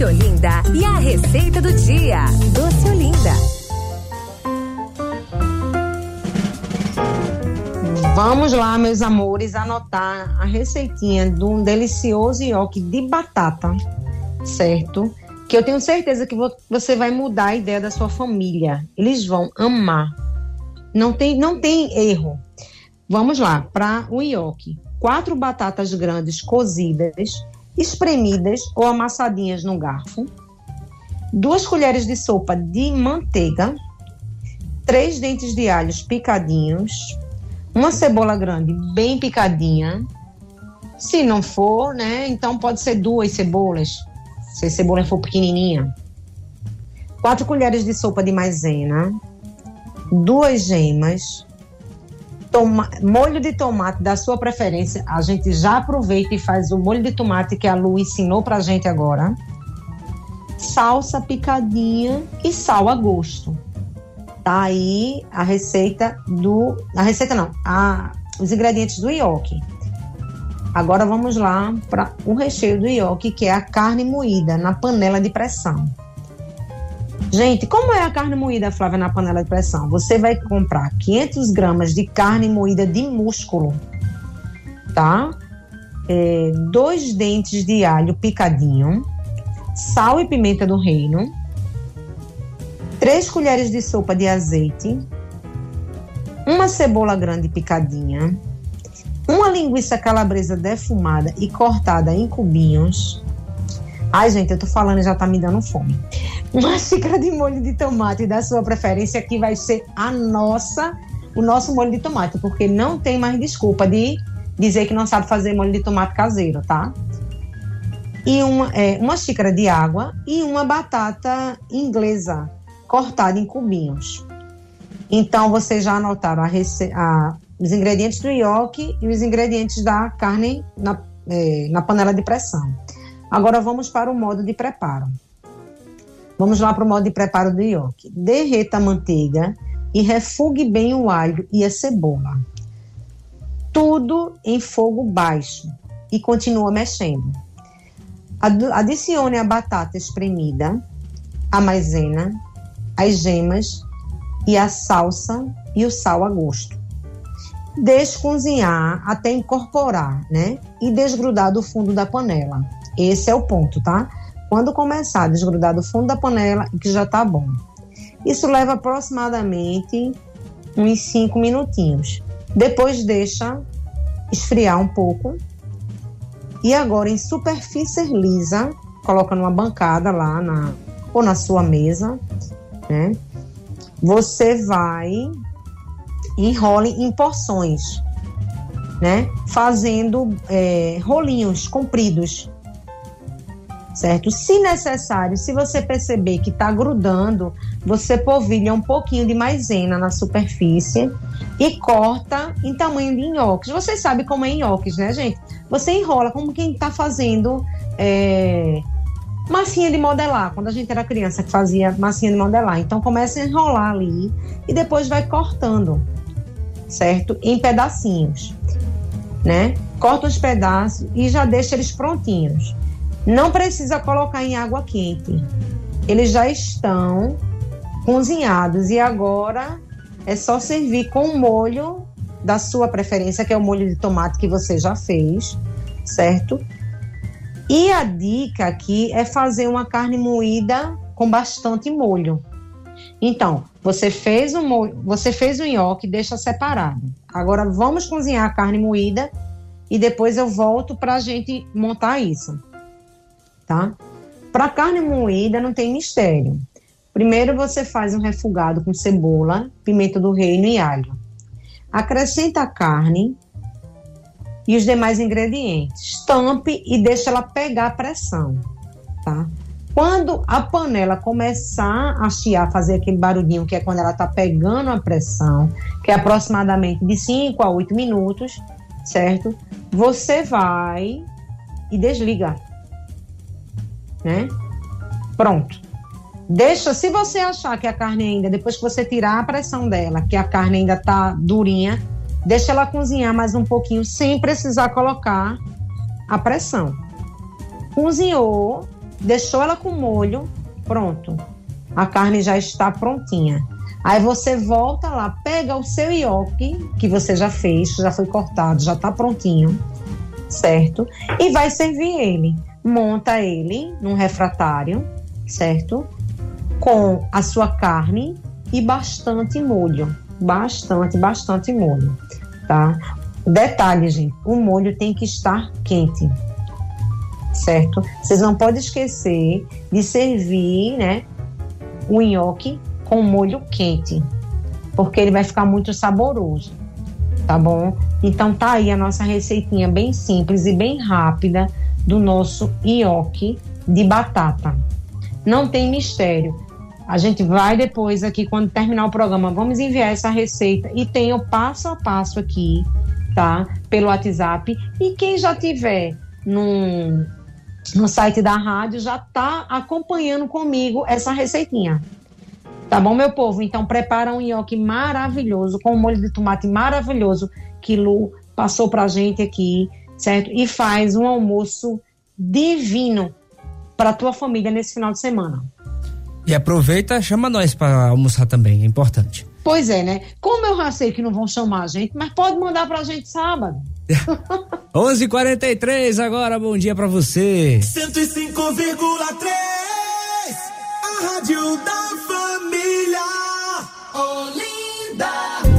Doce Olinda e a receita do dia. Doce Olinda. Vamos lá, meus amores, anotar a receitinha de um delicioso ioki de batata, certo? Que eu tenho certeza que você vai mudar a ideia da sua família. Eles vão amar. Não tem, não tem erro. Vamos lá, para o ioki. Quatro batatas grandes cozidas, espremidas ou amassadinhas no garfo. Duas colheres de sopa de manteiga. Três dentes de alhos picadinhos uma cebola grande bem picadinha. Se não for, né, então pode ser duas cebolas, se a cebola for pequenininha. Quatro colheres de sopa de maisena, duas gemas, toma, molho de tomate da sua preferência. A gente já aproveita e faz o molho de tomate que a Lu ensinou pra gente agora. Salsa picadinha e sal a gosto. Tá aí a receita do. A receita não, a, os ingredientes do ioki. Agora vamos lá para o recheio do ioki, que é a carne moída na panela de pressão. Gente, como é a carne moída, Flávia, na panela de pressão? Você vai comprar 500 gramas de carne moída de músculo, tá? É, dois dentes de alho picadinho, sal e pimenta do reino, 3 colheres de sopa de azeite, uma cebola grande picadinha, uma linguiça calabresa defumada e cortada em cubinhos. Ai, gente, eu tô falando e já tá me dando fome. Uma xícara de molho de tomate da sua preferência, que vai ser a nossa, o nosso molho de tomate, porque não tem mais desculpa de dizer que não sabe fazer molho de tomate caseiro, tá? E uma, é, uma xícara de água e uma batata inglesa cortada em cubinhos. Então, vocês já anotaram a a, os ingredientes do ioki e os ingredientes da carne na, é, na panela de pressão. Agora, vamos para o modo de preparo. Vamos lá para o modo de preparo do ioki. Derreta a manteiga e refugue bem o alho e a cebola. Tudo em fogo baixo e continua mexendo. Adicione a batata espremida, a maisena, as gemas e a salsa e o sal a gosto. Deixe cozinhar até incorporar, né? E desgrudar do fundo da panela. Esse é o ponto, tá? Quando começar a desgrudar do fundo da panela, que já tá bom. Isso leva aproximadamente uns 5 minutinhos. Depois deixa esfriar um pouco. E agora em superfície lisa, coloca numa bancada lá na ou na sua mesa né? Você vai enrole em porções, né? Fazendo é, rolinhos compridos, certo? Se necessário, se você perceber que está grudando, você polvilha um pouquinho de maisena na superfície e corta em tamanho de nhoques. Você sabe como é nhoques, né, gente? Você enrola como quem está fazendo é, massinha de modelar, quando a gente era criança que fazia massinha de modelar. Então começa a enrolar ali e depois vai cortando, certo? Em pedacinhos, né? Corta os pedaços e já deixa eles prontinhos. Não precisa colocar em água quente. Eles já estão cozinhados e agora é só servir com o molho da sua preferência, que é o molho de tomate que você já fez, certo? E a dica aqui é fazer uma carne moída com bastante molho. Então, você fez o molho, você fez o nhoque, deixa separado. Agora vamos cozinhar a carne moída e depois eu volto para a gente montar isso, tá? Para carne moída não tem mistério. Primeiro você faz um refogado com cebola, pimenta do reino e alho. Acrescenta a carne, e os demais ingredientes. Tampe e deixe ela pegar a pressão, tá? Quando a panela começar a chiar, fazer aquele barulhinho que é quando ela está pegando a pressão, que é aproximadamente de 5 a 8 minutos, certo? Você vai e desliga, né? Pronto. Deixa, se você achar que a carne ainda, depois que você tirar a pressão dela, que a carne ainda tá durinha, Deixa ela cozinhar mais um pouquinho, sem precisar colocar a pressão. Cozinhou, deixou ela com molho, pronto. A carne já está prontinha. Aí você volta lá, pega o seu ioki que você já fez, já foi cortado, já está prontinho, certo? E vai servir ele. Monta ele num refratário, certo? Com a sua carne e bastante molho. Bastante, bastante molho, tá? Detalhe, gente, o molho tem que estar quente, certo? Vocês não podem esquecer de servir, né, o nhoque com molho quente, porque ele vai ficar muito saboroso, tá bom? Então tá aí a nossa receitinha bem simples e bem rápida do nosso nhoque de batata. Não tem mistério. A gente vai depois aqui, quando terminar o programa, vamos enviar essa receita e tem o passo a passo aqui, tá? Pelo WhatsApp. E quem já tiver num, no site da rádio já tá acompanhando comigo essa receitinha. Tá bom, meu povo? Então prepara um nhoque maravilhoso, com um molho de tomate maravilhoso que Lu passou pra gente aqui, certo? E faz um almoço divino para tua família nesse final de semana. E aproveita, chama nós para almoçar também, é importante. Pois é, né? Como eu já sei que não vão chamar a gente, mas pode mandar pra gente sábado. 11:43 agora, bom dia para você. 105,3 A Rádio da Família. Olinda.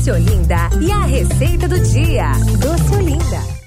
Doce Olinda e a receita do dia. Doce Olinda.